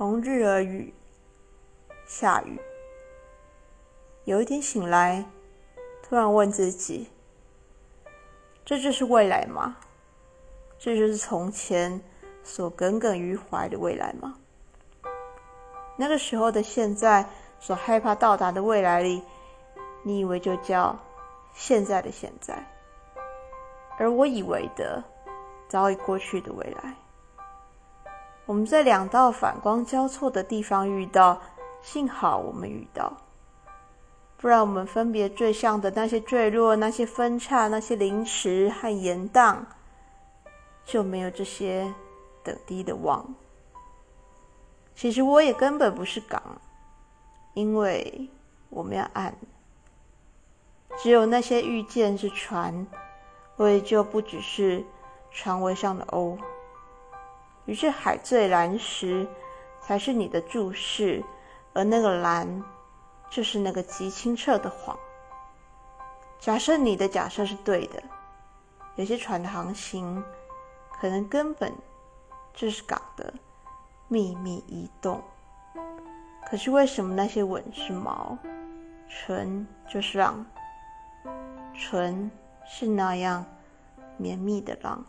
同日而语，下雨。有一天醒来，突然问自己：这就是未来吗？这就是从前所耿耿于怀的未来吗？那个时候的现在，所害怕到达的未来里，你以为就叫现在的现在，而我以为的早已过去的未来。我们在两道反光交错的地方遇到，幸好我们遇到，不然我们分别坠向的那些坠落、那些分叉、那些凌迟和延宕，就没有这些等低的望。其实我也根本不是港，因为我们要岸。只有那些遇见是船，我也就不只是船尾上的鸥。于是海最蓝时，才是你的注视，而那个蓝，就是那个极清澈的谎。假设你的假设是对的，有些船的航行，可能根本就是港的。秘密移动，可是为什么那些吻是毛，唇就是浪，唇是那样绵密的浪？